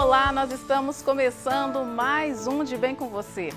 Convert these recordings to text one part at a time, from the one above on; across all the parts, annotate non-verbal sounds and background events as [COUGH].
Olá, nós estamos começando mais um De Bem com Você.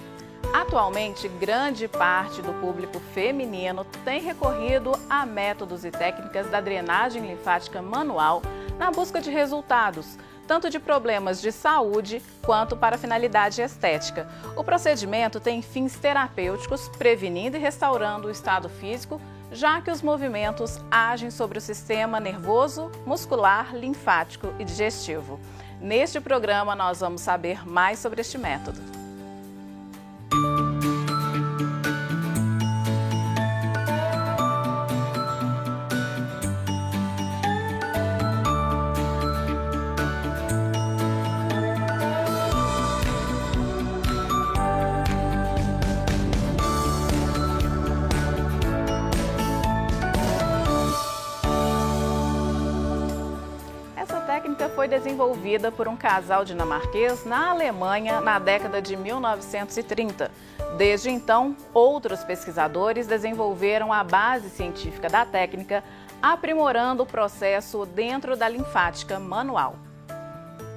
Atualmente, grande parte do público feminino tem recorrido a métodos e técnicas da drenagem linfática manual na busca de resultados, tanto de problemas de saúde quanto para finalidade estética. O procedimento tem fins terapêuticos, prevenindo e restaurando o estado físico, já que os movimentos agem sobre o sistema nervoso, muscular, linfático e digestivo. Neste programa, nós vamos saber mais sobre este método. Por um casal dinamarquês na Alemanha na década de 1930. Desde então, outros pesquisadores desenvolveram a base científica da técnica, aprimorando o processo dentro da linfática manual.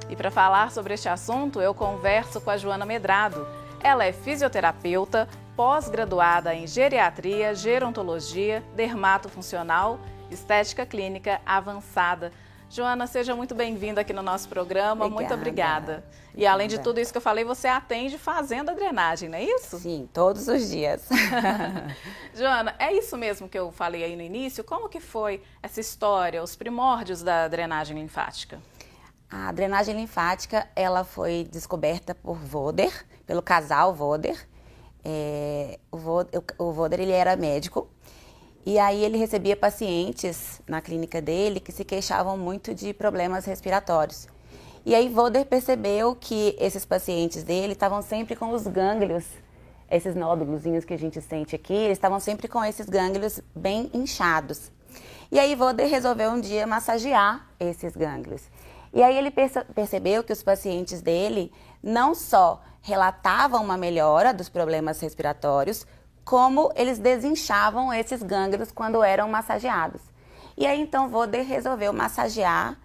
E para falar sobre este assunto, eu converso com a Joana Medrado. Ela é fisioterapeuta, pós-graduada em geriatria, gerontologia, dermatofuncional, estética clínica avançada Joana, seja muito bem-vinda aqui no nosso programa. Obrigada. Muito obrigada. E além de tudo isso que eu falei, você atende fazendo a drenagem, não é isso? Sim, todos os dias. [LAUGHS] [LAUGHS] Joana, é isso mesmo que eu falei aí no início? Como que foi essa história, os primórdios da drenagem linfática? A drenagem linfática, ela foi descoberta por Voder, pelo casal Voder. É, o, Voder o Voder, ele era médico e aí ele recebia pacientes na clínica dele que se queixavam muito de problemas respiratórios. E aí Voder percebeu que esses pacientes dele estavam sempre com os gânglios, esses nódulos que a gente sente aqui, eles estavam sempre com esses gânglios bem inchados. E aí Voder resolveu um dia massagear esses gânglios. E aí ele perce percebeu que os pacientes dele não só relatavam uma melhora dos problemas respiratórios, como eles desinchavam esses gânglios quando eram massageados. E aí então Voder resolveu massagear,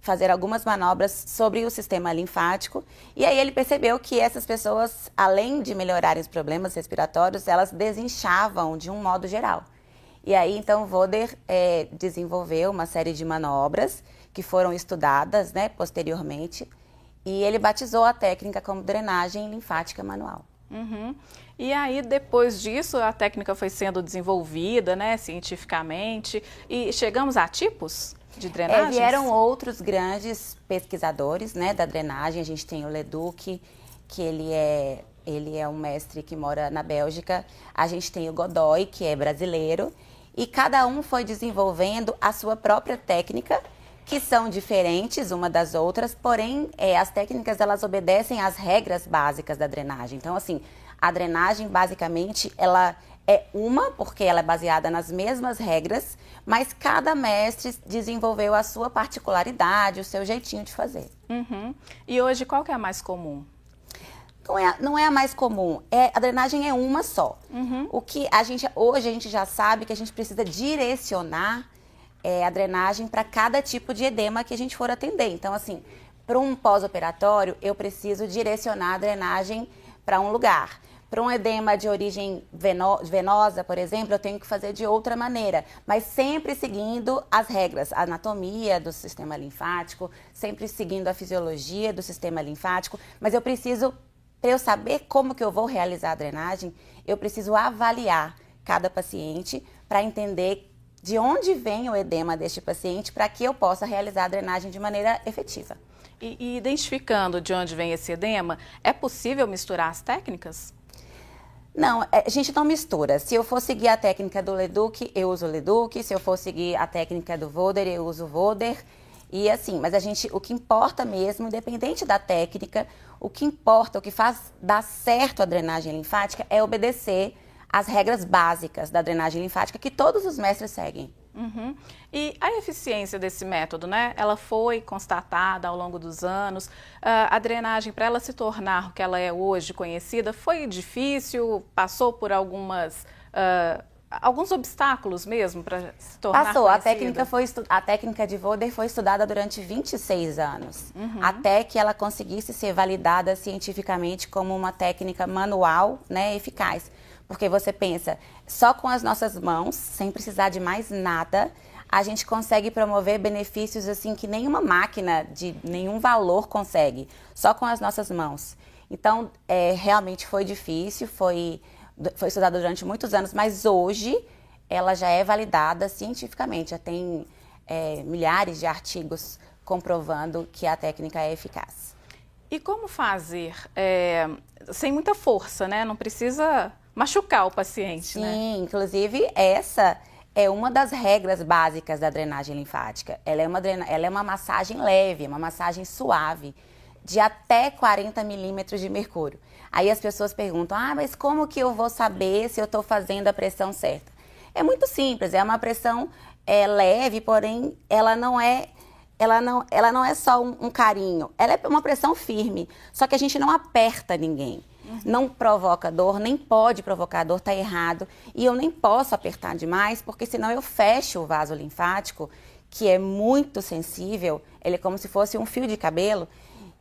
fazer algumas manobras sobre o sistema linfático, e aí ele percebeu que essas pessoas, além de melhorarem os problemas respiratórios, elas desinchavam de um modo geral. E aí então Voder é, desenvolveu uma série de manobras que foram estudadas né, posteriormente, e ele batizou a técnica como drenagem linfática manual. Uhum. E aí, depois disso, a técnica foi sendo desenvolvida, né, cientificamente, e chegamos a tipos de drenagem? É, vieram outros grandes pesquisadores, né, da drenagem. A gente tem o Leduc, que ele é, ele é um mestre que mora na Bélgica. A gente tem o Godoy, que é brasileiro. E cada um foi desenvolvendo a sua própria técnica, que são diferentes uma das outras, porém é, as técnicas elas obedecem às regras básicas da drenagem. Então, assim, a drenagem, basicamente, ela é uma, porque ela é baseada nas mesmas regras, mas cada mestre desenvolveu a sua particularidade, o seu jeitinho de fazer. Uhum. E hoje, qual que é a mais comum? Não é, não é a mais comum. É, a drenagem é uma só. Uhum. O que a gente hoje a gente já sabe que a gente precisa direcionar é, a drenagem para cada tipo de edema que a gente for atender. Então, assim, para um pós-operatório, eu preciso direcionar a drenagem para um lugar. Para um edema de origem veno venosa, por exemplo, eu tenho que fazer de outra maneira, mas sempre seguindo as regras, a anatomia do sistema linfático, sempre seguindo a fisiologia do sistema linfático, mas eu preciso, para eu saber como que eu vou realizar a drenagem, eu preciso avaliar cada paciente para entender de onde vem o edema deste paciente para que eu possa realizar a drenagem de maneira efetiva. E, e identificando de onde vem esse edema, é possível misturar as técnicas? Não, é, a gente não mistura. Se eu for seguir a técnica do Leduc, eu uso o Leduc. Se eu for seguir a técnica do Voder, eu uso o Voder. E assim, mas a gente, o que importa mesmo, independente da técnica, o que importa, o que faz dar certo a drenagem linfática é obedecer às regras básicas da drenagem linfática que todos os mestres seguem. Uhum. E a eficiência desse método, né? Ela foi constatada ao longo dos anos. Uh, a drenagem, para ela se tornar o que ela é hoje conhecida, foi difícil? Passou por algumas uh, alguns obstáculos mesmo para se tornar Passou. Conhecida. A técnica, foi a técnica de Voder foi estudada durante 26 anos, uhum. até que ela conseguisse ser validada cientificamente como uma técnica manual né, eficaz. Porque você pensa, só com as nossas mãos, sem precisar de mais nada, a gente consegue promover benefícios assim que nenhuma máquina de nenhum valor consegue, só com as nossas mãos. Então, é, realmente foi difícil, foi foi estudada durante muitos anos, mas hoje ela já é validada cientificamente, já tem é, milhares de artigos comprovando que a técnica é eficaz. E como fazer é, sem muita força, né? Não precisa machucar o paciente, Sim, né? Sim, inclusive essa é uma das regras básicas da drenagem linfática. Ela é uma, ela é uma massagem leve, uma massagem suave, de até 40 milímetros de mercúrio. Aí as pessoas perguntam: ah, mas como que eu vou saber se eu estou fazendo a pressão certa? É muito simples, é uma pressão é, leve, porém ela não é. Ela não, ela não é só um, um carinho, ela é uma pressão firme. Só que a gente não aperta ninguém. Uhum. Não provoca dor, nem pode provocar dor, está errado. E eu nem posso apertar demais, porque senão eu fecho o vaso linfático, que é muito sensível, ele é como se fosse um fio de cabelo,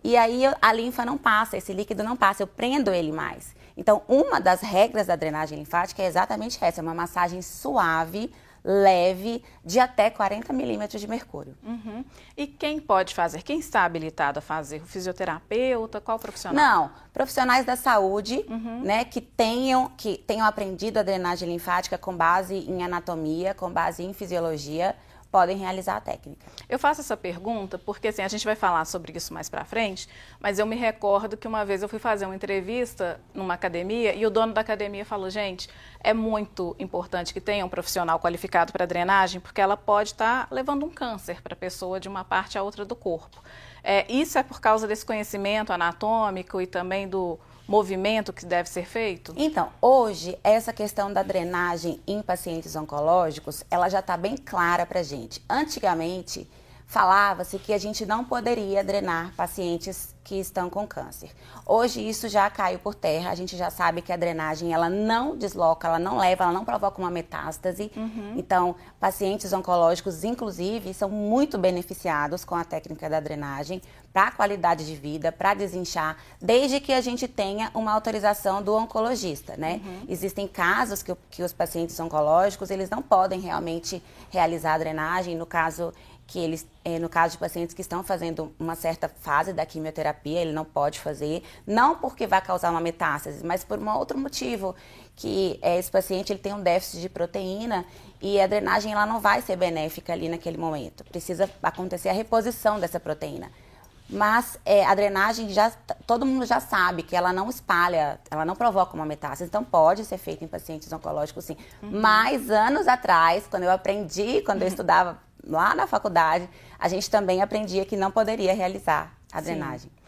e aí a linfa não passa, esse líquido não passa, eu prendo ele mais. Então, uma das regras da drenagem linfática é exatamente essa: é uma massagem suave, leve, de até 40 milímetros de mercúrio. Uhum. E quem pode fazer? Quem está habilitado a fazer? O fisioterapeuta? Qual profissional? Não, profissionais da saúde, uhum. né, que tenham, que tenham aprendido a drenagem linfática com base em anatomia, com base em fisiologia podem realizar a técnica. Eu faço essa pergunta porque assim, a gente vai falar sobre isso mais para frente, mas eu me recordo que uma vez eu fui fazer uma entrevista numa academia e o dono da academia falou: "Gente, é muito importante que tenha um profissional qualificado para drenagem, porque ela pode estar tá levando um câncer para a pessoa de uma parte a outra do corpo". É, isso é por causa desse conhecimento anatômico e também do movimento que deve ser feito? Então, hoje, essa questão da drenagem em pacientes oncológicos, ela já está bem clara para gente. Antigamente, falava-se que a gente não poderia drenar pacientes que estão com câncer. Hoje isso já caiu por terra, a gente já sabe que a drenagem ela não desloca, ela não leva, ela não provoca uma metástase. Uhum. Então, pacientes oncológicos, inclusive, são muito beneficiados com a técnica da drenagem para a qualidade de vida, para desinchar, desde que a gente tenha uma autorização do oncologista, né? Uhum. Existem casos que, que os pacientes oncológicos, eles não podem realmente realizar a drenagem, no caso que eles, é, no caso de pacientes que estão fazendo uma certa fase da quimioterapia, ele não pode fazer, não porque vai causar uma metástase, mas por um outro motivo, que é, esse paciente ele tem um déficit de proteína e a drenagem ela não vai ser benéfica ali naquele momento. Precisa acontecer a reposição dessa proteína. Mas é, a drenagem já todo mundo já sabe que ela não espalha, ela não provoca uma metástase, então pode ser feita em pacientes oncológicos sim. Uhum. Mas anos atrás, quando eu aprendi, quando uhum. eu estudava lá na faculdade, a gente também aprendia que não poderia realizar a drenagem. Sim.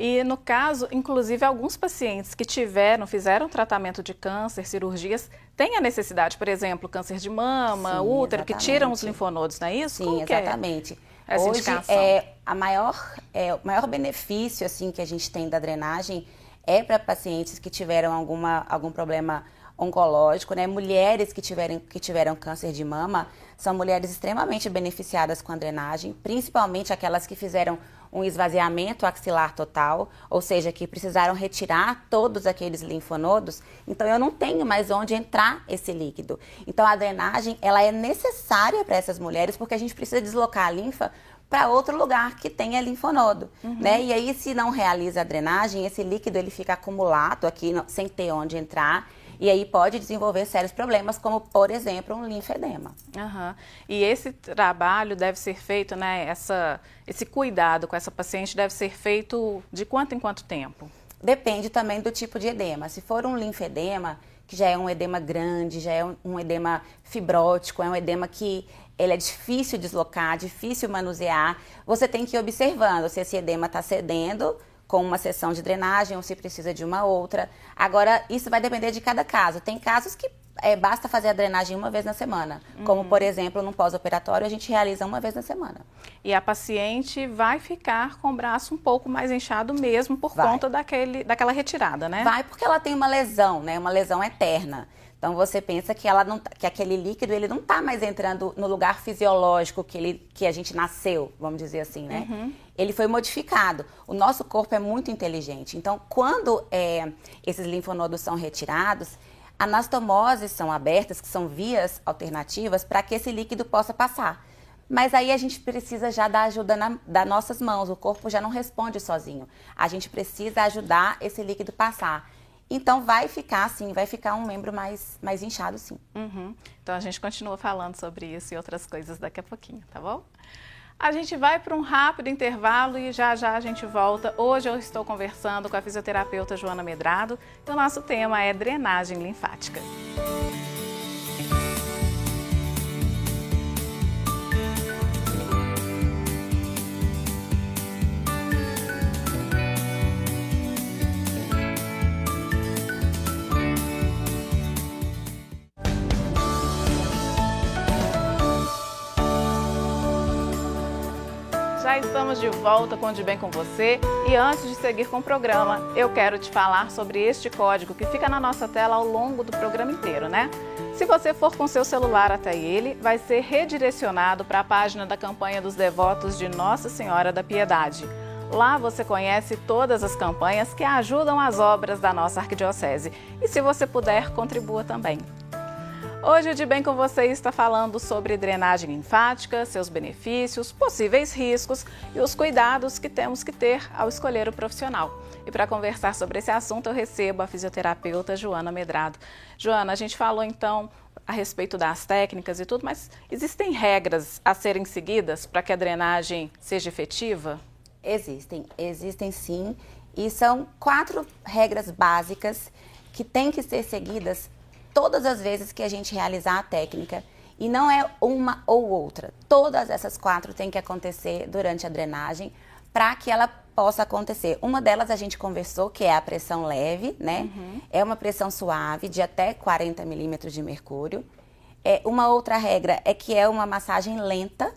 E no caso, inclusive, alguns pacientes que tiveram, fizeram tratamento de câncer, cirurgias, têm a necessidade, por exemplo, câncer de mama, Sim, útero, exatamente. que tiram os linfonodos, não é isso? Sim, Como exatamente. É essa Hoje, indicação? é, a maior, é, o maior benefício assim que a gente tem da drenagem é para pacientes que tiveram alguma, algum problema oncológico, né? Mulheres que, tiverem, que tiveram câncer de mama são mulheres extremamente beneficiadas com a drenagem, principalmente aquelas que fizeram um esvaziamento axilar total, ou seja, que precisaram retirar todos aqueles linfonodos, então eu não tenho mais onde entrar esse líquido. Então a drenagem, ela é necessária para essas mulheres porque a gente precisa deslocar a linfa para outro lugar que tenha linfonodo, uhum. né? E aí se não realiza a drenagem, esse líquido ele fica acumulado aqui sem ter onde entrar e aí pode desenvolver sérios problemas, como, por exemplo, um linfedema. Uhum. E esse trabalho deve ser feito, né? Essa, esse cuidado com essa paciente deve ser feito de quanto em quanto tempo? Depende também do tipo de edema. Se for um linfedema, que já é um edema grande, já é um, edema fibrótico, é um edema que ele é difícil deslocar, difícil manusear, você tem que ir observando se esse edema está cedendo com uma sessão de drenagem ou se precisa de uma outra. Agora, isso vai depender de cada caso. Tem casos que é, basta fazer a drenagem uma vez na semana. Uhum. Como, por exemplo, no pós-operatório, a gente realiza uma vez na semana. E a paciente vai ficar com o braço um pouco mais inchado mesmo por vai. conta daquele, daquela retirada, né? Vai porque ela tem uma lesão, né? Uma lesão eterna. Então você pensa que ela não, tá, que aquele líquido ele não está mais entrando no lugar fisiológico que ele que a gente nasceu, vamos dizer assim, né? Uhum. Ele foi modificado. O nosso corpo é muito inteligente. Então quando é, esses linfonodos são retirados, Anastomoses são abertas, que são vias alternativas para que esse líquido possa passar. Mas aí a gente precisa já da ajuda das nossas mãos, o corpo já não responde sozinho. A gente precisa ajudar esse líquido passar. Então vai ficar assim, vai ficar um membro mais, mais inchado sim. Uhum. Então a gente continua falando sobre isso e outras coisas daqui a pouquinho, tá bom? A gente vai para um rápido intervalo e já já a gente volta. Hoje eu estou conversando com a fisioterapeuta Joana Medrado e o nosso tema é drenagem linfática. Estamos de volta com De Bem com Você e antes de seguir com o programa, eu quero te falar sobre este código que fica na nossa tela ao longo do programa inteiro, né? Se você for com seu celular até ele, vai ser redirecionado para a página da campanha dos devotos de Nossa Senhora da Piedade. Lá você conhece todas as campanhas que ajudam as obras da nossa arquidiocese. E se você puder, contribua também. Hoje o De Bem com você está falando sobre drenagem linfática, seus benefícios, possíveis riscos e os cuidados que temos que ter ao escolher o profissional. E para conversar sobre esse assunto, eu recebo a fisioterapeuta Joana Medrado. Joana, a gente falou então a respeito das técnicas e tudo, mas existem regras a serem seguidas para que a drenagem seja efetiva? Existem, existem sim. E são quatro regras básicas que têm que ser seguidas todas as vezes que a gente realizar a técnica. E não é uma ou outra. Todas essas quatro têm que acontecer durante a drenagem para que ela possa acontecer. Uma delas a gente conversou, que é a pressão leve, né? Uhum. É uma pressão suave de até 40 milímetros de mercúrio. É, uma outra regra é que é uma massagem lenta.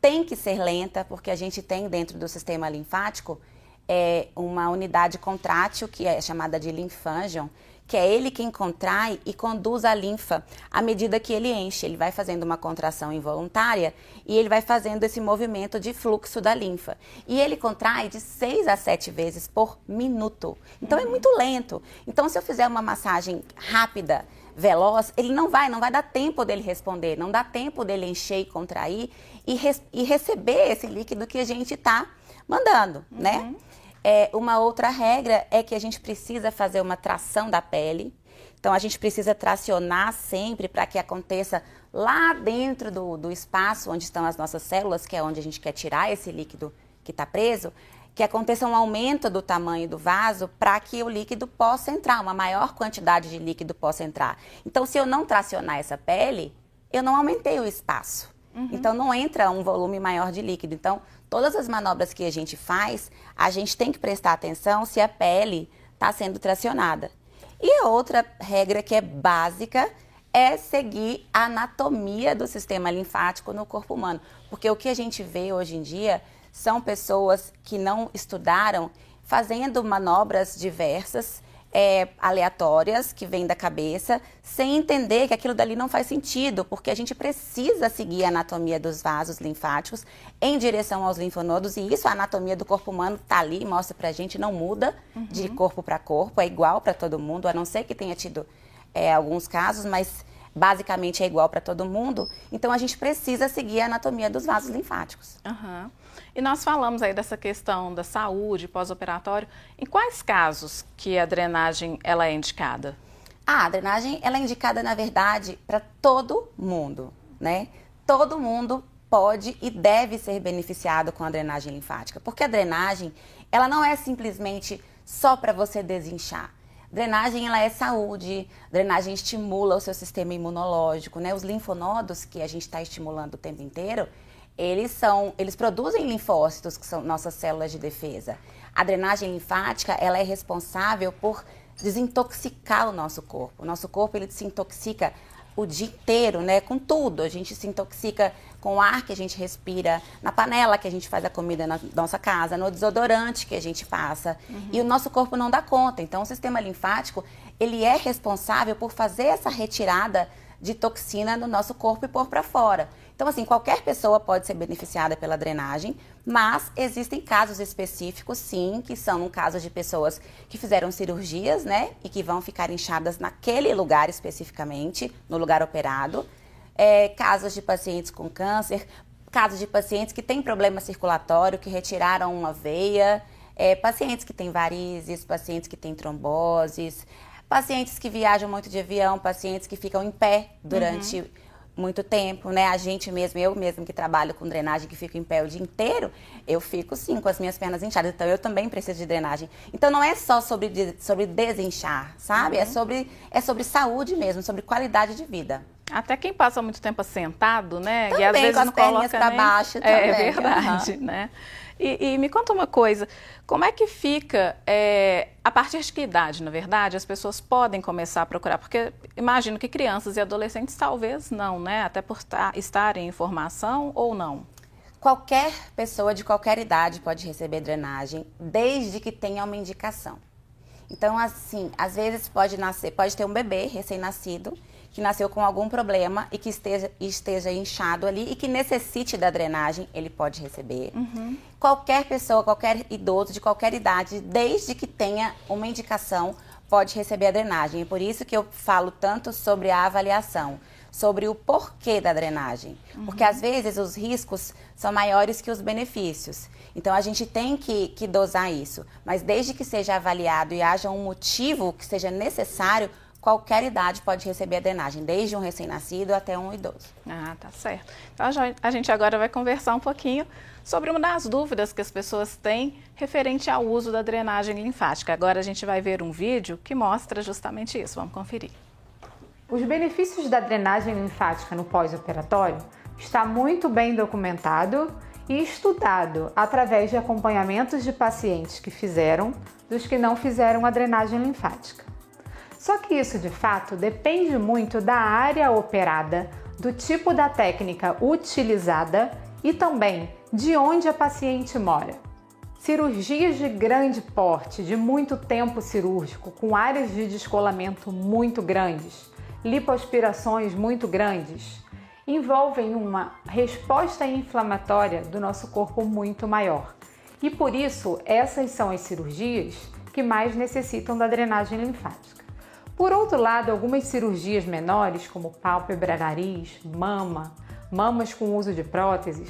Tem que ser lenta, porque a gente tem dentro do sistema linfático é, uma unidade contrátil, que é chamada de linfângion, que é ele quem contrai e conduz a linfa à medida que ele enche. Ele vai fazendo uma contração involuntária e ele vai fazendo esse movimento de fluxo da linfa. E ele contrai de 6 a 7 vezes por minuto. Então uhum. é muito lento. Então, se eu fizer uma massagem rápida, veloz, ele não vai, não vai dar tempo dele responder, não dá tempo dele encher e contrair e, e receber esse líquido que a gente está mandando, né? uhum. né? É, uma outra regra é que a gente precisa fazer uma tração da pele. Então, a gente precisa tracionar sempre para que aconteça lá dentro do, do espaço onde estão as nossas células, que é onde a gente quer tirar esse líquido que está preso, que aconteça um aumento do tamanho do vaso para que o líquido possa entrar, uma maior quantidade de líquido possa entrar. Então, se eu não tracionar essa pele, eu não aumentei o espaço. Uhum. Então, não entra um volume maior de líquido. Então, todas as manobras que a gente faz, a gente tem que prestar atenção se a pele está sendo tracionada. E a outra regra que é básica é seguir a anatomia do sistema linfático no corpo humano. Porque o que a gente vê hoje em dia são pessoas que não estudaram fazendo manobras diversas é, aleatórias que vêm da cabeça, sem entender que aquilo dali não faz sentido, porque a gente precisa seguir a anatomia dos vasos linfáticos em direção aos linfonodos, e isso a anatomia do corpo humano está ali, mostra pra gente, não muda uhum. de corpo para corpo, é igual para todo mundo, a não ser que tenha tido é, alguns casos, mas basicamente é igual para todo mundo. Então a gente precisa seguir a anatomia dos vasos linfáticos. Uhum. E nós falamos aí dessa questão da saúde pós-operatório. Em quais casos que a drenagem ela é indicada? Ah, a drenagem ela é indicada, na verdade, para todo mundo, né? Todo mundo pode e deve ser beneficiado com a drenagem linfática, porque a drenagem ela não é simplesmente só para você desinchar. Drenagem ela é saúde, drenagem estimula o seu sistema imunológico, né? Os linfonodos que a gente está estimulando o tempo inteiro, eles são, eles produzem linfócitos, que são nossas células de defesa. A drenagem linfática, ela é responsável por desintoxicar o nosso corpo. O nosso corpo, ele se intoxica o dia inteiro, né? Com tudo. A gente se intoxica com o ar que a gente respira, na panela que a gente faz a comida na nossa casa, no desodorante que a gente passa. Uhum. E o nosso corpo não dá conta. Então, o sistema linfático, ele é responsável por fazer essa retirada de toxina no nosso corpo e pôr para fora. Então, assim, qualquer pessoa pode ser beneficiada pela drenagem, mas existem casos específicos, sim, que são no caso de pessoas que fizeram cirurgias, né, e que vão ficar inchadas naquele lugar especificamente, no lugar operado. É, casos de pacientes com câncer, casos de pacientes que têm problema circulatório, que retiraram uma veia, é, pacientes que têm varizes, pacientes que têm tromboses, pacientes que viajam muito de avião, pacientes que ficam em pé durante. Uhum muito tempo, né? A gente mesmo, eu mesmo que trabalho com drenagem, que fico em pé o dia inteiro, eu fico sim com as minhas pernas inchadas. Então eu também preciso de drenagem. Então não é só sobre, sobre desinchar, sabe? É uhum. É, sobre, é sobre saúde mesmo, sobre qualidade de vida. Até quem passa muito tempo sentado, né? Também, e às vezes com as perninhas para baixo é, também. É verdade, uhum. né? E, e, me conta uma coisa, como é que fica, é, a partir de que idade, na verdade, as pessoas podem começar a procurar? Porque imagino que crianças e adolescentes talvez não, né? Até por estarem em formação ou não. Qualquer pessoa de qualquer idade pode receber drenagem, desde que tenha uma indicação. Então, assim, às vezes pode nascer, pode ter um bebê recém-nascido que nasceu com algum problema e que esteja, esteja inchado ali e que necessite da drenagem, ele pode receber. Uhum. Qualquer pessoa, qualquer idoso de qualquer idade, desde que tenha uma indicação, pode receber a drenagem. É por isso que eu falo tanto sobre a avaliação, sobre o porquê da drenagem. Uhum. Porque às vezes os riscos são maiores que os benefícios. Então a gente tem que, que dosar isso. Mas desde que seja avaliado e haja um motivo que seja necessário, qualquer idade pode receber a drenagem, desde um recém-nascido até um idoso. Ah, tá certo. Então a gente agora vai conversar um pouquinho sobre uma das dúvidas que as pessoas têm referente ao uso da drenagem linfática. Agora a gente vai ver um vídeo que mostra justamente isso. Vamos conferir. Os benefícios da drenagem linfática no pós-operatório está muito bem documentado e estudado através de acompanhamentos de pacientes que fizeram dos que não fizeram a drenagem linfática. Só que isso de fato depende muito da área operada, do tipo da técnica utilizada e também de onde a paciente mora. Cirurgias de grande porte, de muito tempo cirúrgico, com áreas de descolamento muito grandes, lipoaspirações muito grandes, envolvem uma resposta inflamatória do nosso corpo muito maior. E por isso, essas são as cirurgias que mais necessitam da drenagem linfática. Por outro lado, algumas cirurgias menores, como pálpebra, nariz, mama, mamas com uso de próteses,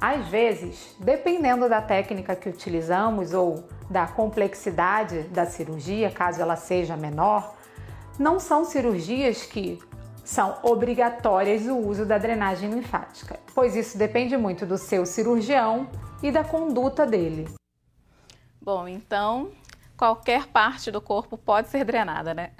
às vezes, dependendo da técnica que utilizamos ou da complexidade da cirurgia, caso ela seja menor, não são cirurgias que são obrigatórias o uso da drenagem linfática, pois isso depende muito do seu cirurgião e da conduta dele. Bom, então qualquer parte do corpo pode ser drenada, né?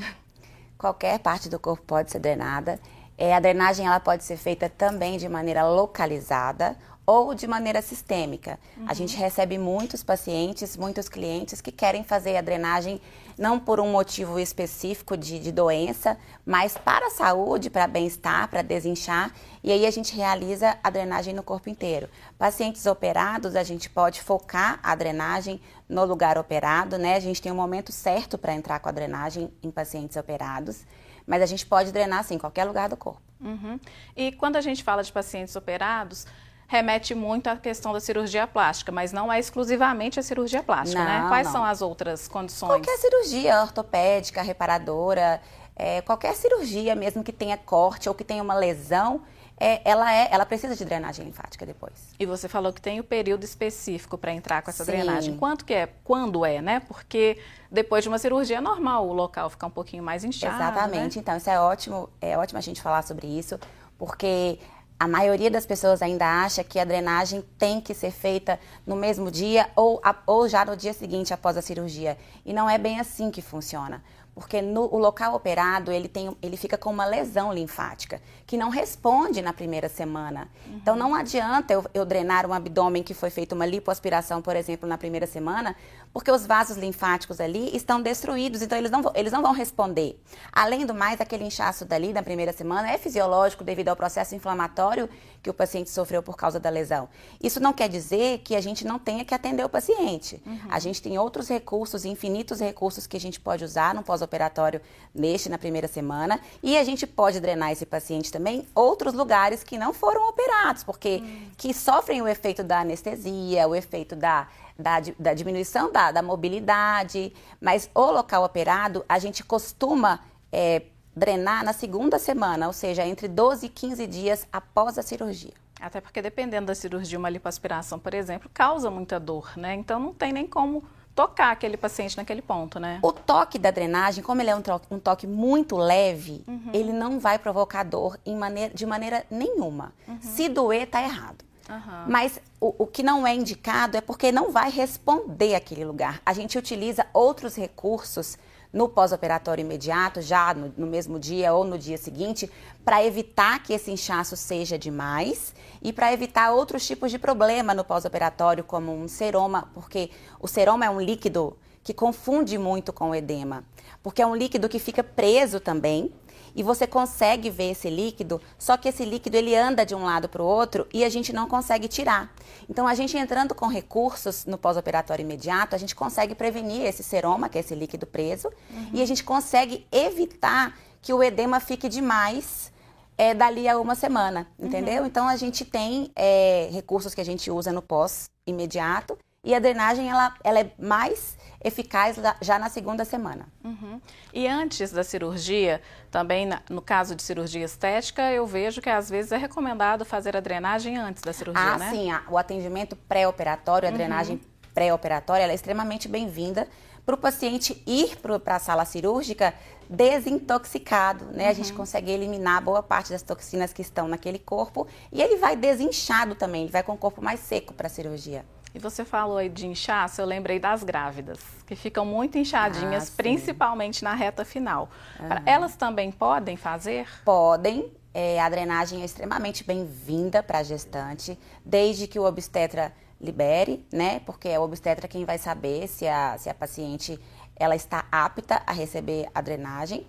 Qualquer parte do corpo pode ser drenada. É, a drenagem ela pode ser feita também de maneira localizada ou de maneira sistêmica. Uhum. A gente recebe muitos pacientes, muitos clientes que querem fazer a drenagem não por um motivo específico de, de doença, mas para a saúde, para bem-estar, para desinchar. E aí a gente realiza a drenagem no corpo inteiro. Pacientes operados, a gente pode focar a drenagem no lugar operado, né? A gente tem um momento certo para entrar com a drenagem em pacientes operados, mas a gente pode drenar assim, em qualquer lugar do corpo. Uhum. E quando a gente fala de pacientes operados, remete muito à questão da cirurgia plástica, mas não é exclusivamente a cirurgia plástica, né? não, né? Quais não. são as outras condições? Qualquer cirurgia ortopédica, reparadora, é, qualquer cirurgia mesmo que tenha corte ou que tenha uma lesão, é, ela, é, ela precisa de drenagem linfática depois. E você falou que tem o período específico para entrar com essa Sim. drenagem. Quanto que é? Quando é, né? Porque depois de uma cirurgia é normal o local ficar um pouquinho mais inchado. Exatamente. Né? Então, isso é ótimo, é ótimo a gente falar sobre isso, porque A maioria das pessoas ainda acha que a drenagem tem que ser feita no mesmo dia ou, ou já no dia seguinte após a cirurgia. E não é bem assim que funciona porque no, o local operado ele, tem, ele fica com uma lesão linfática que não responde na primeira semana. Uhum. Então não adianta eu, eu, drenar um abdômen que foi feita uma lipoaspiração, por exemplo, na primeira semana, porque os vasos linfáticos ali estão destruídos, então eles não, eles não vão responder. Além do mais, aquele inchaço dali na primeira semana é fisiológico devido ao processo inflamatório que o paciente sofreu por causa da lesão. Isso não quer dizer que a gente não tenha que atender o paciente. Uhum. A gente tem outros recursos, infinitos recursos que a gente pode usar no pós-operatório neste, na primeira semana, e a gente pode drenar esse paciente também outros lugares que não foram operados, porque uhum. que sofrem o efeito da anestesia, o efeito da da, da, diminuição da, da, mobilidade, mas o local operado, a gente costuma é, drenar na segunda semana, ou seja, entre 12 e 15 dias após a cirurgia. Até porque dependendo da cirurgia, uma lipoaspiração, por exemplo, causa muita dor, né? Então não tem nem como tocar aquele paciente naquele ponto, né? O toque da drenagem, como ele é um, toque, um toque muito leve, uhum. ele não vai provocar dor maneira, de maneira nenhuma. Uhum. Se doer, tá errado. Uhum. Mas o, o, que não é indicado é porque não vai responder aquele lugar. A gente utiliza outros recursos no pós-operatório imediato, já no, no, mesmo dia ou no dia seguinte, para evitar que esse inchaço seja demais e para evitar outros tipos de problema no pós-operatório, como um seroma, porque o seroma é um líquido que confunde muito com o edema, porque é um líquido que fica preso também e você consegue ver esse líquido, só que esse líquido ele anda de um lado para o outro e a gente não consegue tirar. Então a gente entrando com recursos no pós-operatório imediato, a gente consegue prevenir esse seroma, que é esse líquido preso, uhum. e a gente consegue evitar que o edema fique demais é, dali a uma semana, entendeu? Uhum. Então a gente tem é, recursos que a gente usa no pós imediato e a drenagem ela, ela é mais eficaz já na segunda semana. Uhum. E antes da cirurgia, também no caso de cirurgia estética, eu vejo que às vezes é recomendado fazer a drenagem antes da cirurgia, ah, né? sim, o atendimento pré-operatório, a uhum. drenagem pré-operatória, é extremamente bem-vinda para o paciente ir para a sala cirúrgica desintoxicado, né? Uhum. A gente uhum. consegue eliminar boa parte das toxinas que estão naquele corpo e ele vai desinchado também, ele vai com o corpo mais seco para a cirurgia. E você falou aí de inchaço, eu lembrei das grávidas, que ficam muito inchadinhas, ah, principalmente na reta final. Uhum. Elas também podem fazer? Podem. É, a drenagem é extremamente bem-vinda para a gestante, desde que o obstetra libere, né? Porque é o obstetra quem vai saber se a, se a paciente ela está apta a receber a drenagem.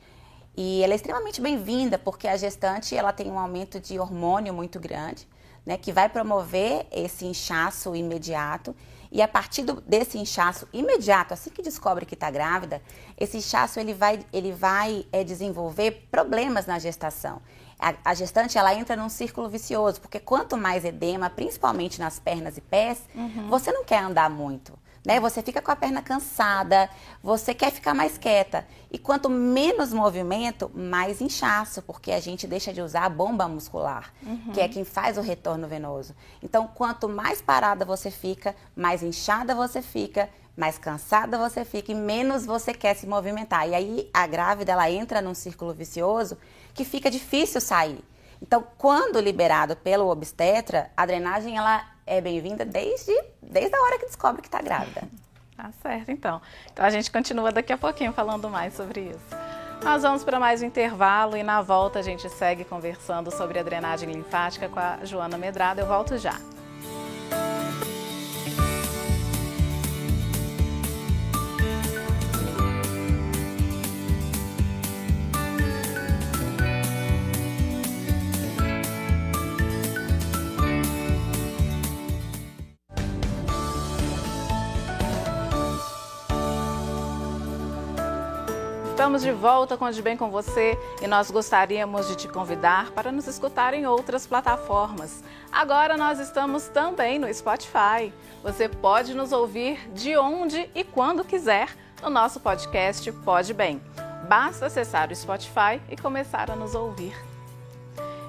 E ela é extremamente bem-vinda, porque a gestante ela tem um aumento de hormônio muito grande né, que vai promover esse inchaço imediato. E a partir do, desse inchaço imediato, assim que descobre que está grávida, esse inchaço ele vai, ele vai é, desenvolver problemas na gestação. A, a, gestante ela entra num círculo vicioso, porque quanto mais edema, principalmente nas pernas e pés, uhum. você não quer andar muito né? Você fica com a perna cansada, você quer ficar mais quieta. E quanto menos movimento, mais inchaço, porque a gente deixa de usar a bomba muscular, uhum. que é quem faz o retorno venoso. Então, quanto mais parada você fica, mais inchada você fica, mais cansada você fica e menos você quer se movimentar. E aí a grávida ela entra num círculo vicioso que fica difícil sair. Então, quando liberado pelo obstetra, a drenagem ela é bem-vinda desde, desde a hora que descobre que está grávida. [LAUGHS] Tá certo, então. Então a gente continua daqui a pouquinho falando mais sobre isso. Nós vamos para mais um intervalo e na volta a gente segue conversando sobre a drenagem linfática com a Joana Medrado. Eu volto já. Estamos de volta com o De Bem com você e nós gostaríamos de te convidar para nos escutar em outras plataformas. Agora nós estamos também no Spotify. Você pode nos ouvir de onde e quando quiser no nosso podcast Pode Bem. Basta acessar o Spotify e começar a nos ouvir.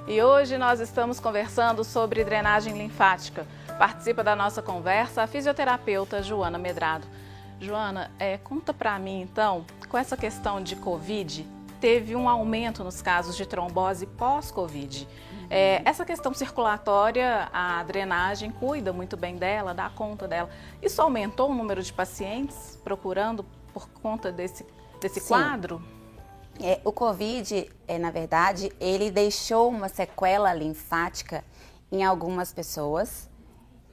E hoje nós estamos conversando sobre drenagem linfática. Participa da nossa conversa a fisioterapeuta Joana Medrado. Joana, é, conta para mim então, com essa questão de Covid, teve um aumento nos casos de trombose pós-Covid. É, essa questão circulatória, a drenagem cuida muito bem dela, dá conta dela. Isso aumentou o número de pacientes procurando por conta desse, desse quadro? É, o Covid, é, na verdade, ele deixou uma sequela linfática em algumas pessoas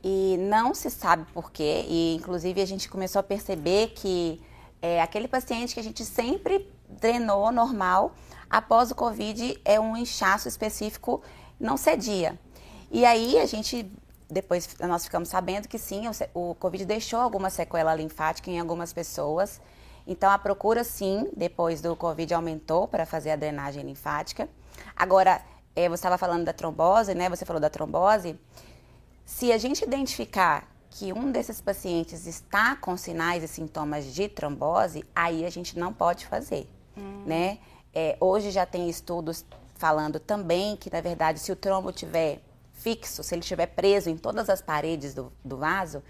e não se sabe por quê. E, inclusive, a gente começou a perceber que é, aquele paciente que a gente sempre drenou normal, após o Covid, é um inchaço específico não cedia. E aí a gente, depois nós ficamos sabendo que sim, o, o Covid deixou alguma sequela linfática em algumas pessoas. Então a procura sim, depois do Covid aumentou para fazer a drenagem linfática. Agora, é, você estava falando da trombose, né? Você falou da trombose. Se a gente identificar que um desses pacientes está com sinais e sintomas de trombose, aí a gente não pode fazer, hum. né? É, hoje já tem estudos falando também que, na verdade, se o trombo tiver fixo, se ele estiver preso em todas as paredes do, do vaso,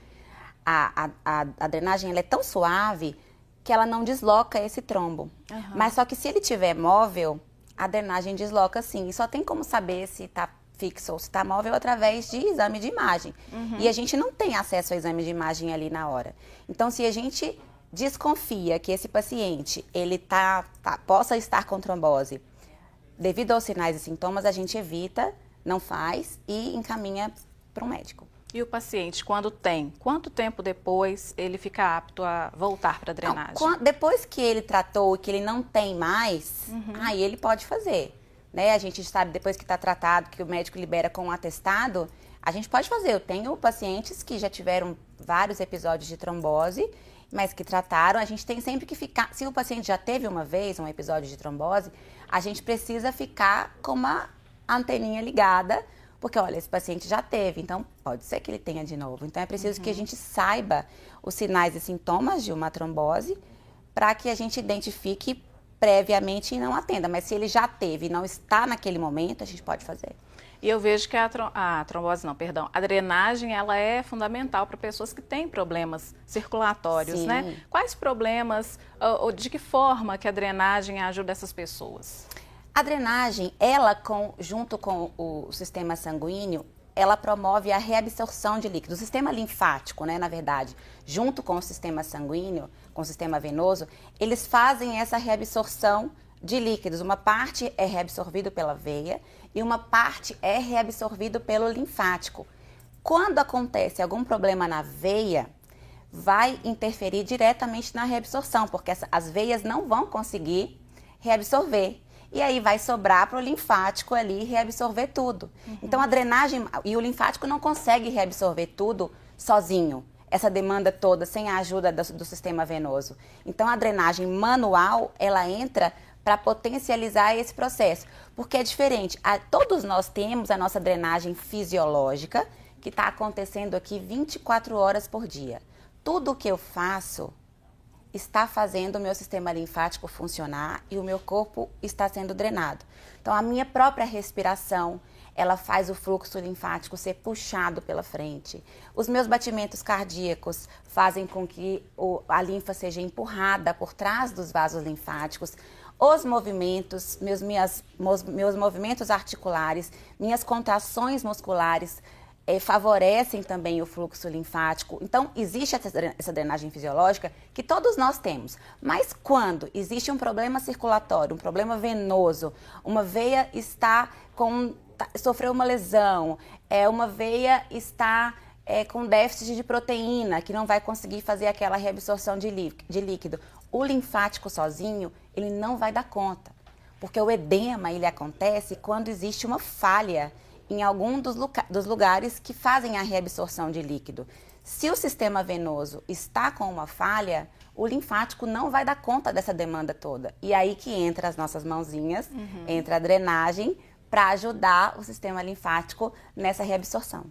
a, a, a, drenagem é tão suave que ela não desloca esse trombo. Uhum. Mas só que se ele tiver móvel, a drenagem desloca sim. E só tem como saber se está fixo ou se está móvel através de exame de imagem. Uhum. E a gente não tem acesso ao exame de imagem ali na hora. Então, se a gente desconfia que esse paciente ele tá, tá possa estar com trombose devido aos sinais e sintomas, a gente evita, não faz e encaminha para o médico. E o paciente, quando tem, quanto tempo depois ele fica apto a voltar para a drenagem? Não, depois que ele tratou e que ele não tem mais, uhum. aí ele pode fazer. Né? A gente sabe, depois que está tratado, que o médico libera com um atestado, a gente pode fazer. Eu tenho pacientes que já tiveram vários episódios de trombose, mas que trataram. A gente tem sempre que ficar. Se o paciente já teve uma vez um episódio de trombose, a gente precisa ficar com uma anteninha ligada, porque olha, esse paciente já teve, então pode ser que ele tenha de novo. Então é preciso uhum. que a uhum. gente saiba os sinais e sintomas de uma trombose para que a gente identifique previamente e não atenda. Mas se ele já teve e não está naquele momento, a gente pode fazer. E eu vejo que a, a, trombose, não, perdão, a drenagem, ela é fundamental para pessoas que têm problemas circulatórios, Sim. né? Quais problemas, ou de que forma que a drenagem ajuda essas pessoas? A drenagem, ela, com, junto com o sistema sanguíneo, ela promove a reabsorção de líquido. O sistema linfático, né, na verdade, junto com o sistema sanguíneo, com o sistema venoso, eles fazem essa reabsorção de líquidos. Uma parte é reabsorvido pela veia e uma parte é reabsorvido pelo linfático. Quando acontece algum problema na veia, vai interferir diretamente na reabsorção, porque as veias não vão conseguir reabsorver. E aí vai sobrar para o linfático ali reabsorver tudo. Uhum. Então a drenagem e o linfático não consegue reabsorver tudo sozinho, essa demanda toda sem a ajuda do, do sistema venoso. Então a drenagem manual, ela entra para potencializar esse processo. Porque é diferente. A, todos nós temos a nossa drenagem fisiológica, que está acontecendo aqui 24 horas por dia. Tudo o que eu faço está fazendo o meu sistema linfático funcionar e o meu corpo está sendo drenado. Então, a minha própria respiração, ela faz o fluxo linfático ser puxado pela frente. Os meus batimentos cardíacos fazem com que a linfa seja empurrada por trás dos vasos linfáticos os movimentos, meus, minhas, meus movimentos articulares, minhas contrações musculares é, favorecem também o fluxo linfático. Então, existe essa drenagem fisiológica que todos nós temos. Mas quando existe um problema circulatório, um problema venoso, uma veia está com tá, sofreu uma lesão, é uma veia está é, com déficit de proteína, que não vai conseguir fazer aquela reabsorção de, de líquido. O linfático sozinho, ele não vai dar conta, porque o edema ele acontece quando existe uma falha em algum dos, dos lugares que fazem a reabsorção de líquido. Se o sistema venoso está com uma falha, o linfático não vai dar conta dessa demanda toda. E aí que entra as nossas mãozinhas, uhum. entra a drenagem para ajudar o sistema linfático nessa reabsorção.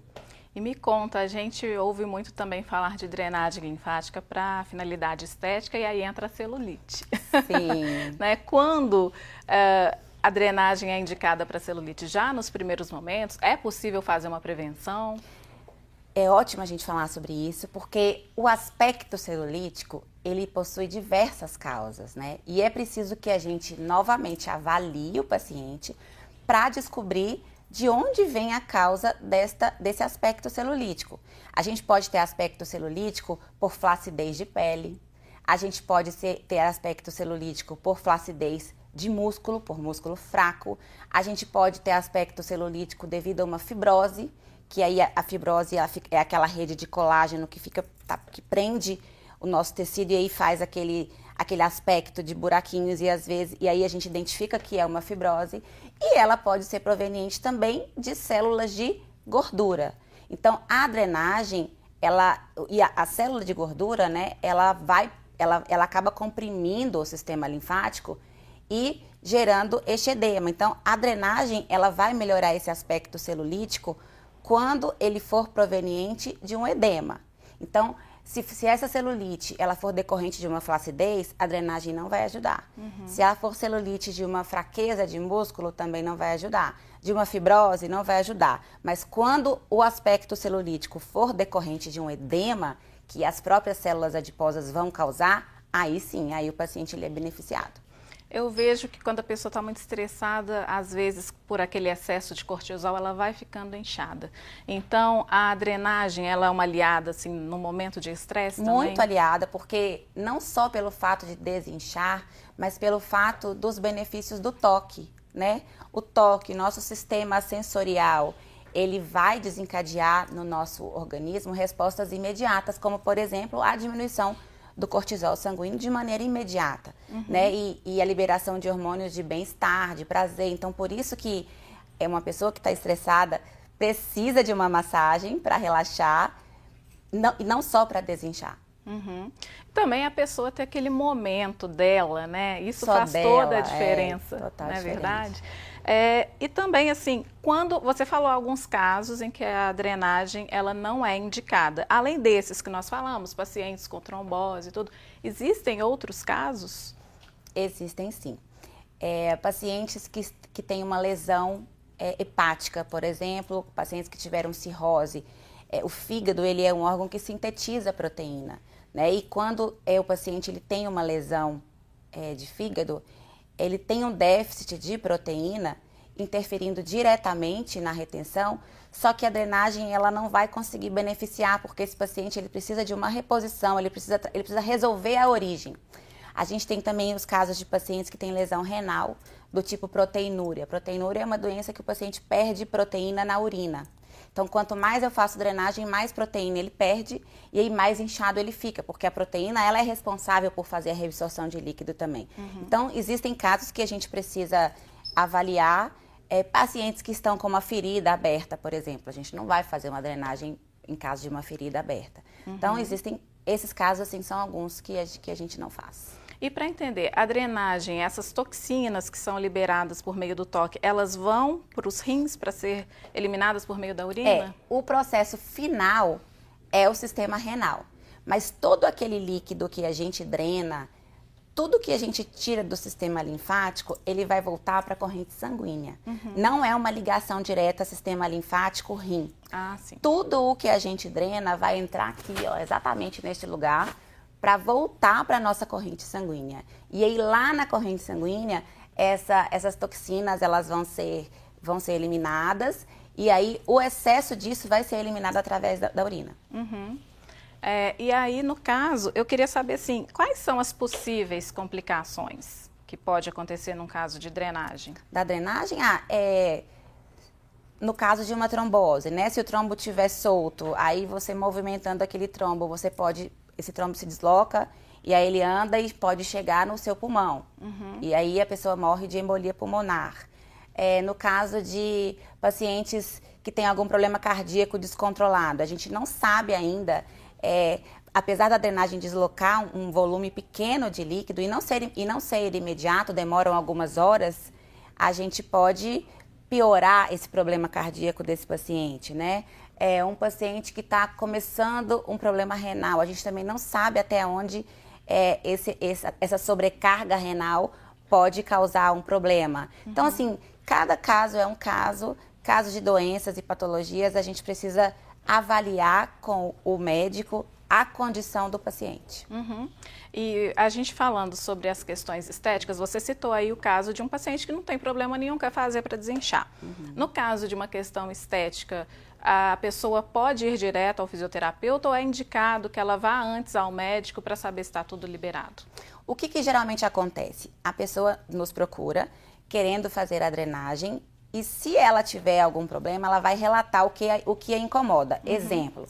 E me conta, a gente ouve muito também falar de drenagem linfática para finalidade estética e aí entra a celulite. Sim. [LAUGHS] né? Quando uh, a drenagem é indicada para celulite já nos primeiros momentos, é possível fazer uma prevenção? É ótimo a gente falar sobre isso, porque o aspecto celulítico, ele possui diversas causas, né? E é preciso que a gente novamente avalie o paciente para descobrir de onde vem a causa desta, desse aspecto celulítico. A gente pode ter aspecto celulítico por flacidez de pele, a gente pode ser, ter aspecto celulítico por flacidez de músculo, por músculo fraco, a gente pode ter aspecto celulítico devido a uma fibrose, que aí a, fibrose é aquela rede de colágeno que fica tá, que prende o nosso tecido e aí faz aquele aquele aspecto de buraquinhos e às vezes e aí a gente identifica que é uma fibrose e ela pode ser proveniente também de células de gordura. Então a drenagem ela e a, a célula de gordura, né, ela vai ela, ela acaba comprimindo o sistema linfático e gerando este edema. Então a drenagem ela vai melhorar esse aspecto celulítico quando ele for proveniente de um edema. Então se, se, essa celulite ela for decorrente de uma flacidez, a drenagem não vai ajudar. Uhum. Se ela for celulite de uma fraqueza de músculo, também não vai ajudar. De uma fibrose, não vai ajudar. Mas quando o aspecto celulítico for decorrente de um edema, que as próprias células adiposas vão causar, aí sim, aí o paciente ele é beneficiado. Eu vejo que quando a pessoa está muito estressada, às vezes por aquele excesso de cortisol, ela vai ficando inchada. Então, a drenagem, ela é uma aliada, assim, no momento de estresse também? Muito aliada, porque não só pelo fato de desinchar, mas pelo fato dos benefícios do toque, né? O toque, nosso sistema sensorial, ele vai desencadear no nosso organismo respostas imediatas, como, por exemplo, a diminuição do cortisol sanguíneo de maneira imediata, uhum. né? E, e, a liberação de hormônios de bem-estar, de prazer. Então, por isso que é uma pessoa que está estressada precisa de uma massagem para relaxar não, e não só para desinchar. Uhum. Também a pessoa ter aquele momento dela, né? Isso só faz dela, toda a é, diferença, é, não é verdade? É, e também, assim, quando você falou alguns casos em que a drenagem ela não é indicada, além desses que nós falamos, pacientes com trombose e tudo, existem outros casos? Existem sim. É, pacientes que, que têm uma lesão é, hepática, por exemplo, pacientes que tiveram cirrose. É, o fígado ele é um órgão que sintetiza proteína, né? E quando é, o paciente ele tem uma lesão é, de fígado, ele tem um déficit de proteína interferindo diretamente na retenção, só que a drenagem ela não vai conseguir beneficiar porque esse paciente ele precisa de uma reposição, ele precisa, ele precisa resolver a origem. A gente tem também os casos de pacientes que têm lesão renal do tipo proteinúria. Proteinúria é uma doença que o paciente perde proteína na urina. Então, quanto mais eu faço drenagem, mais proteína ele perde e aí mais inchado ele fica, porque a proteína ela é responsável por fazer a reabsorção de líquido também. Uhum. Então, existem casos que a gente precisa avaliar é, pacientes que estão com uma ferida aberta, por exemplo. A gente não vai fazer uma drenagem em caso de uma ferida aberta. Então, uhum. Então, existem esses casos, assim, são alguns que a, que a gente não faz. E para entender, a drenagem, essas toxinas que são liberadas por meio do toque, elas vão para os rins para ser eliminadas por meio da urina? É, o processo final é o sistema renal. Mas todo aquele líquido que a gente drena, tudo que a gente tira do sistema linfático, ele vai voltar para a corrente sanguínea. Uhum. Não é uma ligação direta sistema linfático-rim. Ah, sim. Tudo o que a gente drena vai entrar aqui, ó, exatamente neste lugar para voltar para a nossa corrente sanguínea. E aí lá na corrente sanguínea, essa, essas toxinas elas vão ser, vão ser eliminadas e aí o excesso disso vai ser eliminado através da, da urina. Uhum. É, e aí, no caso, eu queria saber assim, quais são as possíveis complicações que pode acontecer num caso de drenagem? Da drenagem? Ah, é no caso de uma trombose, né? Se o trombo estiver solto, aí você movimentando aquele trombo, você pode esse trombo se desloca e aí ele anda e pode chegar no seu pulmão. Uhum. E aí a pessoa morre de embolia pulmonar. É, no caso de pacientes que têm algum problema cardíaco descontrolado, a gente não sabe ainda, é, apesar da drenagem deslocar um volume pequeno de líquido e não ser, e não ser imediato, demoram algumas horas, a gente pode piorar esse problema cardíaco desse paciente, né? É um paciente que está começando um problema renal. A gente também não sabe até onde é, esse, essa, essa sobrecarga renal pode causar um problema. Então, uhum. assim, cada caso é um caso. Casos de doenças e patologias, a gente precisa avaliar com o médico a condição do paciente. Uhum. E a gente falando sobre as questões estéticas, você citou aí o caso de um paciente que não tem problema nenhum, quer fazer para desinchar. Uhum. No caso de uma questão estética, a pessoa pode ir direto ao fisioterapeuta ou é indicado que ela vá antes ao médico para saber se está tudo liberado? O que, que geralmente acontece? A pessoa nos procura querendo fazer a drenagem e se ela tiver algum problema, ela vai relatar o que, o que a incomoda. Uhum. Exemplo,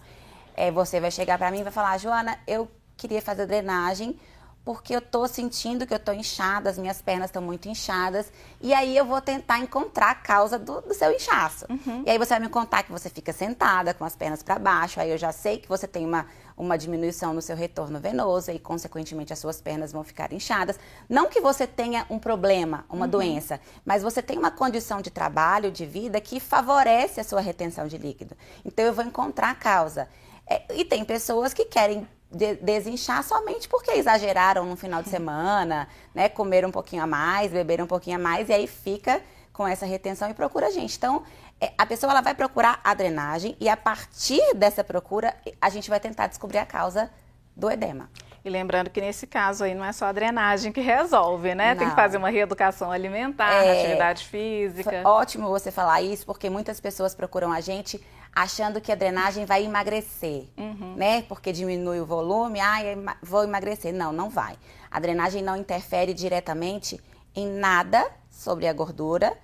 é, você vai chegar para mim e vai falar, Joana, eu queria fazer drenagem porque eu tô sentindo que eu tô inchada, as minhas pernas estão muito inchadas, e aí eu vou tentar encontrar a causa do, do seu inchaço. Uhum. E aí você vai me contar que você fica sentada com as pernas para baixo, aí eu já sei que você tem uma, uma diminuição no seu retorno venoso e, consequentemente, as suas pernas vão ficar inchadas. Não que você tenha um problema, uma uhum. doença, mas você tem uma condição de trabalho, de vida que favorece a sua retenção de líquido. Então eu vou encontrar a causa. É, e tem pessoas que querem de, desinchar somente porque exageraram no final de semana, né? Comeram um pouquinho a mais, beberam um pouquinho a mais e aí fica com essa retenção e procura a gente. Então, é, a pessoa ela vai procurar a drenagem e a partir dessa procura a gente vai tentar descobrir a causa do edema. E lembrando que nesse caso aí não é só a drenagem que resolve, né? Não. Tem que fazer uma reeducação alimentar, é, atividade física. Ótimo você falar isso, porque muitas pessoas procuram a gente achando que a drenagem vai emagrecer, uhum. né? Porque diminui o volume, ah, vou emagrecer. Não, não vai. A drenagem não interfere diretamente em nada sobre a gordura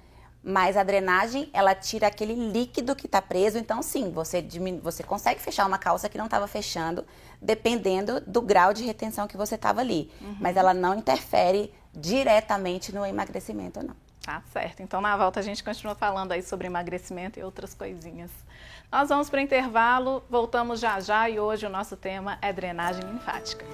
mas a drenagem ela tira aquele líquido que está preso. Então, sim, você, diminu... você consegue fechar uma calça que não estava fechando, dependendo do grau de retenção que você estava ali. Uhum. Mas ela não interfere diretamente no emagrecimento, não. Tá certo. Então, na volta, a gente continua falando aí sobre emagrecimento e outras coisinhas. Nós vamos para o intervalo, voltamos já já e hoje o nosso tema é drenagem linfática.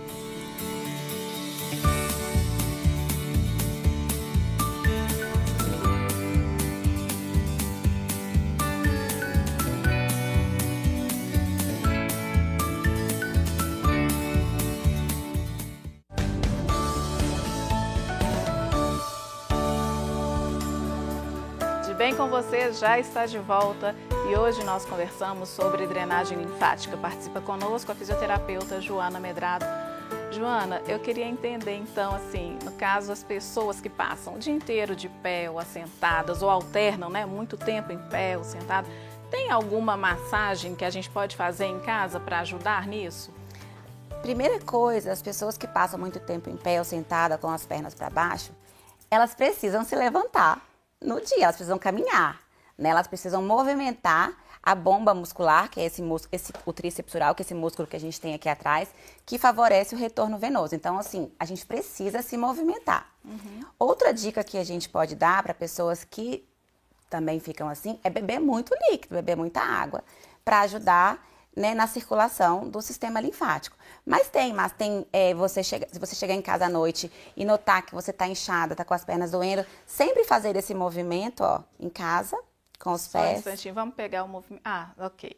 Bem com você? Já está de volta e hoje nós conversamos sobre drenagem linfática. Participa conosco a fisioterapeuta Joana Medrado. Joana, eu queria entender então, assim, no caso, as pessoas que passam o dia inteiro de pé ou assentadas ou alternam, né, muito tempo em pé ou sentado, tem alguma massagem que a gente pode fazer em casa para ajudar nisso? Primeira coisa, as pessoas que passam muito tempo em pé ou sentada com as pernas para baixo, elas precisam se levantar no dia, elas precisam caminhar, né? Elas precisam movimentar a bomba muscular, que é esse músculo, esse, o tríceps que é esse músculo que a gente tem aqui atrás, que favorece o retorno venoso. Então, assim, a gente precisa se movimentar. Uhum. Outra dica que a gente pode dar para pessoas que também ficam assim é beber muito líquido, beber muita água, para ajudar né, na circulação do sistema linfático. Mas tem, mas tem, é, você chega, se você chegar em casa à noite e notar que você está inchada, está com as pernas doendo, sempre fazer esse movimento, ó, em casa, com os Só pés. Um instantinho, vamos pegar o movimento. Ah, ok.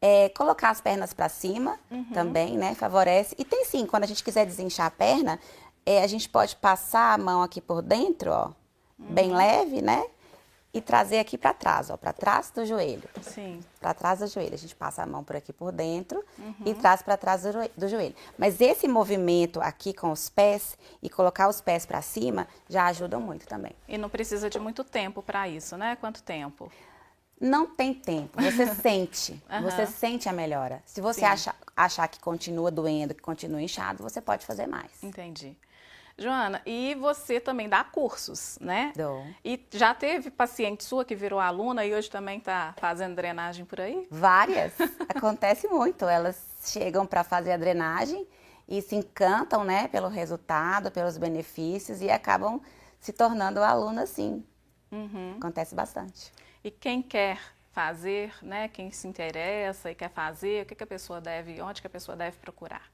É, colocar as pernas para cima uhum. também, né, favorece. E tem sim, quando a gente quiser desinchar a perna, é, a gente pode passar a mão aqui por dentro, ó, uhum. bem leve, né? E trazer aqui para trás, ó, para trás do joelho. Sim. Para trás do joelho. A gente passa a mão por aqui por dentro uhum. e traz para trás do joelho. Mas esse movimento aqui com os pés e colocar os pés para cima já ajuda muito também. E não precisa de muito tempo para isso, né? Quanto tempo? Não tem tempo. Você [LAUGHS] sente. Uhum. Você sente a melhora. Se você acha, achar que continua doendo, que continua inchado, você pode fazer mais. Entendi. Joana, e você também dá cursos, né? Dou. E já teve paciente sua que virou aluna e hoje também está fazendo drenagem por aí? Várias. [LAUGHS] Acontece muito. Elas chegam para fazer a drenagem e se encantam, né, pelo resultado, pelos benefícios e acabam se tornando aluna, sim. Uhum. Acontece bastante. E quem quer fazer, né, quem se interessa e quer fazer, o que, que a pessoa deve, onde que a pessoa deve procurar?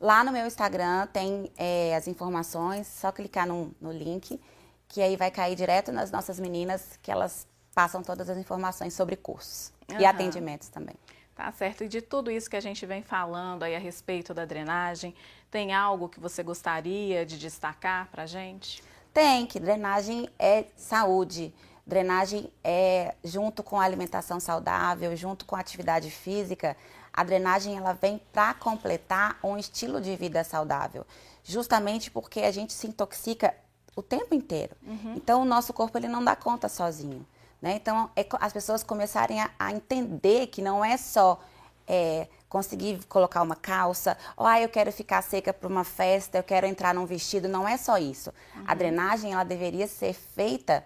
Lá no meu Instagram tem é, as informações, só clicar no, no link, que aí vai cair direto nas nossas meninas, que elas passam todas as informações sobre cursos uhum. e atendimentos também. Tá certo. E de tudo isso que a gente vem falando aí a respeito da drenagem, tem algo que você gostaria de destacar para a gente? Tem, que drenagem é saúde. Drenagem é, junto com a alimentação saudável, junto com a atividade física, A drenagem ela vem para completar um estilo de vida saudável, justamente porque a gente se intoxica o tempo inteiro. Uhum. Então o nosso corpo ele não dá conta sozinho. Né? Então é, as pessoas começarem a, a, entender que não é só é, conseguir colocar uma calça, ou ah, eu quero ficar seca para uma festa, eu quero entrar num vestido, não é só isso. Uhum. A drenagem ela deveria ser feita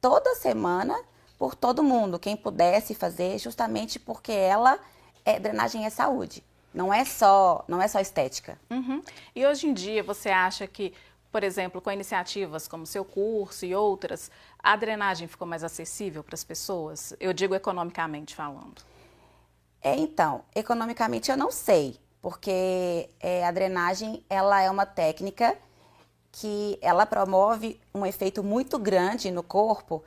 toda semana por todo mundo, quem pudesse fazer, justamente porque ela é drenagem é saúde. Não é só, não é só estética. Uhum. E hoje em dia você acha que, por exemplo, com iniciativas como seu curso e outras, a drenagem ficou mais acessível para as pessoas? Eu digo economicamente falando. É, então, economicamente eu não sei, porque é, a drenagem ela é uma técnica que ela promove um efeito muito grande no corpo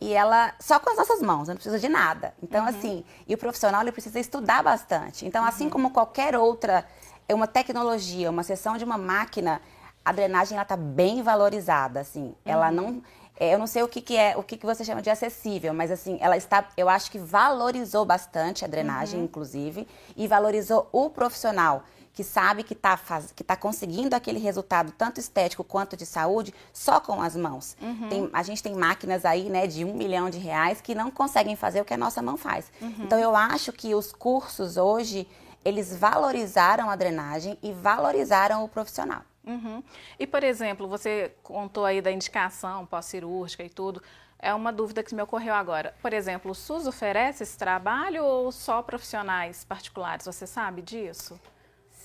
e ela só com as nossas mãos, não precisa de nada. Então, uhum. assim, e o profissional ele precisa estudar bastante. Então, assim uhum. como qualquer outra, é uma tecnologia, uma sessão de uma máquina, a drenagem ela tá bem valorizada, assim. Uhum. Ela não é, eu não sei o que, que é, o que, que você chama de acessível, mas assim, ela está, eu acho que valorizou bastante a drenagem, uhum. inclusive, e valorizou o profissional que sabe que está que tá conseguindo aquele resultado tanto estético quanto de saúde só com as mãos. Uhum. Tem, a gente tem máquinas aí, né, de um milhão de reais que não conseguem fazer o que a nossa mão faz. Uhum. Então eu acho que os cursos hoje eles valorizaram a drenagem e valorizaram o profissional. Uhum. E, por exemplo, você contou aí da indicação pós-cirúrgica e tudo. É uma dúvida que me ocorreu agora. Por exemplo, o SUS oferece esse trabalho ou só profissionais particulares? Você sabe disso?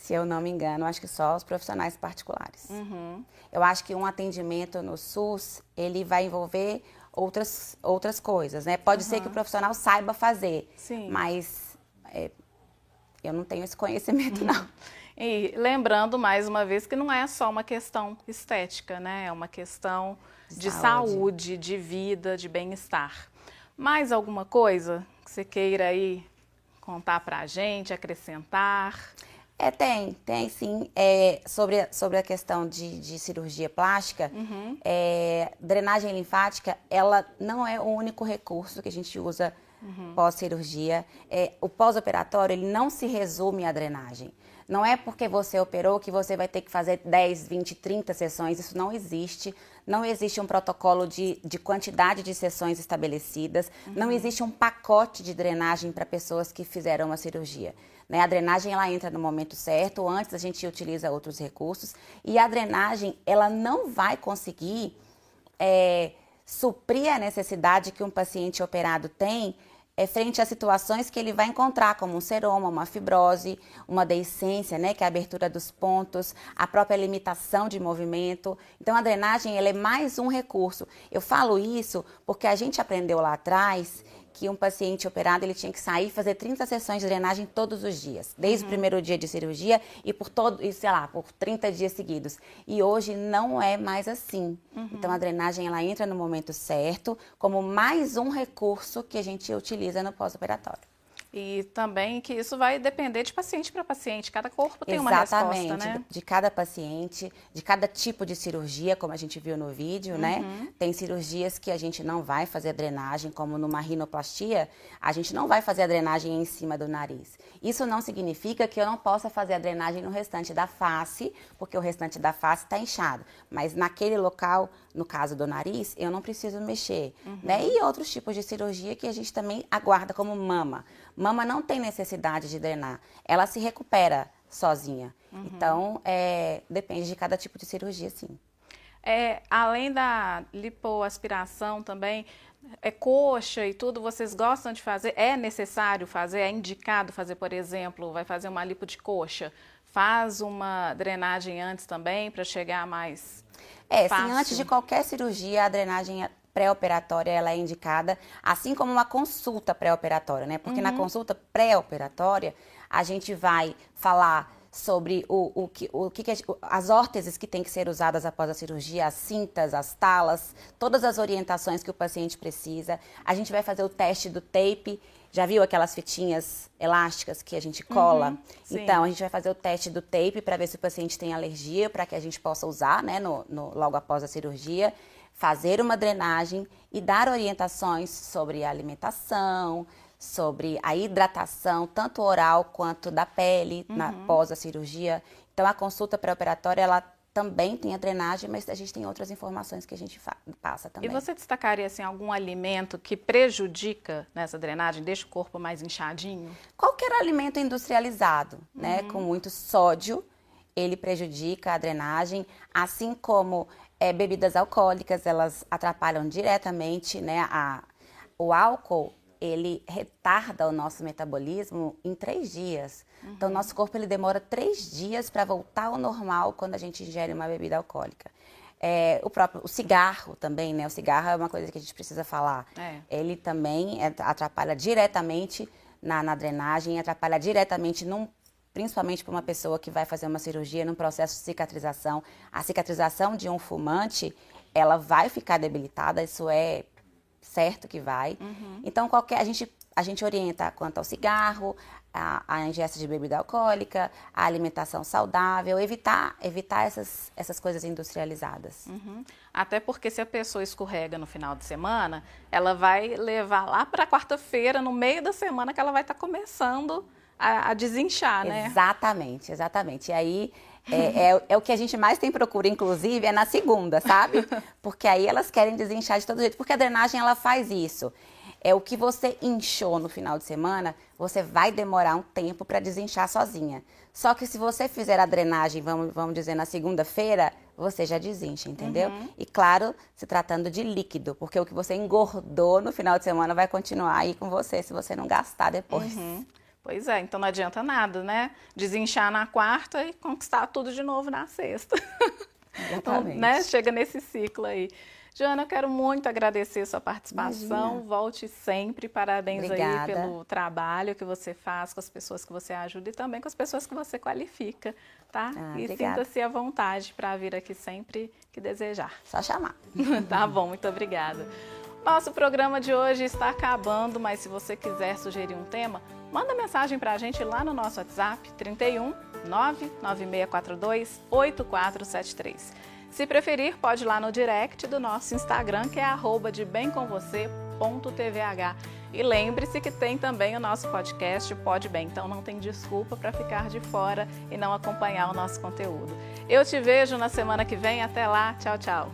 Se eu não me engano, acho que só os profissionais particulares. Uhum. Eu acho que um atendimento no SUS, ele vai envolver outras, outras coisas, né? Pode uhum. ser que o profissional saiba fazer, Sim. mas é, eu não tenho esse conhecimento, uhum. não. [LAUGHS] E lembrando mais uma vez que não é só uma questão estética, né? É uma questão de saúde, saúde de vida, de bem-estar. Mais alguma coisa que você queira aí contar para a gente, acrescentar? É, tem, tem sim. É, sobre, sobre a questão de, de cirurgia plástica, uhum. é, drenagem linfática, ela não é o único recurso que a gente usa uhum. pós-cirurgia. É, o pós-operatório, ele não se resume à drenagem. Não é porque você operou que você vai ter que fazer 10, 20, 30 sessões. Isso não existe. Não existe um protocolo de, de quantidade de sessões estabelecidas. Uhum. Não existe um pacote de drenagem para pessoas que fizeram uma cirurgia. Né? A drenagem ela entra no momento certo. Antes a gente utiliza outros recursos. E a drenagem ela não vai conseguir é, suprir a necessidade que um paciente operado tem é, frente a situações que ele vai encontrar, como um seroma, uma fibrose, uma deiscência, né, que é a abertura dos pontos, a própria limitação de movimento. Então, a drenagem ela é mais um recurso. Eu falo isso porque a gente aprendeu lá atrás que um paciente operado ele tinha que sair e fazer 30 sessões de drenagem todos os dias, desde uhum. o primeiro dia de cirurgia e por todo, e, sei lá, por 30 dias seguidos. E hoje não é mais assim. Uhum. Então a drenagem ela entra no momento certo, como mais um recurso que a gente utiliza no pós-operatório. E também que isso vai depender de paciente para paciente. Cada corpo tem Exatamente, uma resposta, né? De, de cada paciente, de cada tipo de cirurgia, como a gente viu no vídeo, né? uhum. né? Tem cirurgias que a gente não vai fazer drenagem, como numa rinoplastia, a gente não vai fazer a drenagem em cima do nariz. Isso não significa que eu não possa fazer a drenagem no restante da face, porque o restante da face está inchado. Mas naquele local, no caso do nariz, eu não preciso mexer, uhum. né? E outros tipos de cirurgia que a gente também aguarda como mama. Mama não tem necessidade de drenar, ela se recupera sozinha. Uhum. Então, é, depende de cada tipo de cirurgia, sim. É, além da lipoaspiração também, é coxa e tudo, vocês gostam de fazer? É necessário fazer? É indicado fazer, por exemplo, vai fazer uma lipo de coxa? Faz uma drenagem antes também para chegar mais É, fácil. sim, antes de qualquer cirurgia, a drenagem pré-operatória ela é indicada, assim como uma consulta pré-operatória, né? Porque uhum. na consulta pré-operatória a gente vai falar sobre o, o, que, o que, as órteses que têm que ser usadas após a cirurgia, as cintas, as talas, todas as orientações que o paciente precisa. A gente vai fazer o teste do tape. Já viu aquelas fitinhas elásticas que a gente cola? Uhum, então, a gente vai fazer o teste do tape para ver se o paciente tem alergia, para que a gente possa usar né, no, no, logo após a cirurgia fazer uma drenagem e dar orientações sobre alimentação, sobre a hidratação, tanto oral quanto da pele, uhum. na, pós a cirurgia. Então, a consulta pré-operatória, ela também tem a drenagem, mas a gente tem outras informações que a gente passa também. E você destacaria assim, algum alimento que prejudica nessa drenagem, deixa o corpo mais inchadinho? Qualquer alimento industrializado, né, uhum. com muito sódio, ele prejudica a drenagem, assim como é, bebidas alcoólicas, elas atrapalham diretamente, né, a, o álcool ele retarda o nosso metabolismo em três dias. Uhum. Então, nosso corpo ele demora três dias para voltar ao normal quando a gente ingere uma bebida alcoólica. É, o próprio o cigarro também, né? O cigarro é uma coisa que a gente precisa falar. É. Ele também é, atrapalha diretamente na, na drenagem, atrapalha diretamente num principalmente para uma pessoa que vai fazer uma cirurgia num processo de cicatrização. A cicatrização de um fumante, ela vai ficar debilitada, isso é certo que vai. Uhum. Então, qualquer, a, gente, a gente orienta quanto ao cigarro, a, a, ingesta de bebida alcoólica, a alimentação saudável, evitar, evitar essas, essas coisas industrializadas. Uhum. Até porque se a pessoa escorrega no final de semana, ela vai levar lá para quarta-feira, no meio da semana, que ela vai estar tá começando a, a desinchar, né? Exatamente, exatamente. E aí é, é, é, o que a gente mais tem procura, inclusive, é na segunda, sabe? [LAUGHS] Porque aí elas querem desinchar de todo jeito, porque a drenagem ela faz isso. É o que você inchou no final de semana, você vai demorar um tempo para desinchar sozinha. Só que se você fizer a drenagem, vamos, vamos dizer, na segunda-feira, você já desincha, entendeu? Uhum. E claro, se tratando de líquido, porque o que você engordou no final de semana vai continuar aí com você se você não gastar depois. Uhum. Pois é, então não adianta nada, né? Desinchar na quarta e conquistar tudo de novo na sexta. [LAUGHS] Exatamente. então, né? Chega nesse ciclo aí. Joana, eu quero muito agradecer a sua participação. Imagina. Volte sempre. Parabéns Obrigada. aí pelo trabalho que você faz com as pessoas que você ajuda e também com as pessoas que você qualifica, tá? Ah, e sinta-se à vontade para vir aqui sempre que desejar. Só chamar. [LAUGHS] tá bom, muito obrigada. Nosso programa de hoje está acabando, mas se você quiser sugerir um tema, manda mensagem para a gente lá no nosso WhatsApp 31 99642 8473. Se preferir, pode ir lá no direct do nosso Instagram, que é arroba de bemcomvocê.tvh. E lembre-se que tem também o nosso podcast Pode Bem, então não tem desculpa para ficar de fora e não acompanhar o nosso conteúdo. Eu te vejo na semana que vem, até lá, tchau, tchau.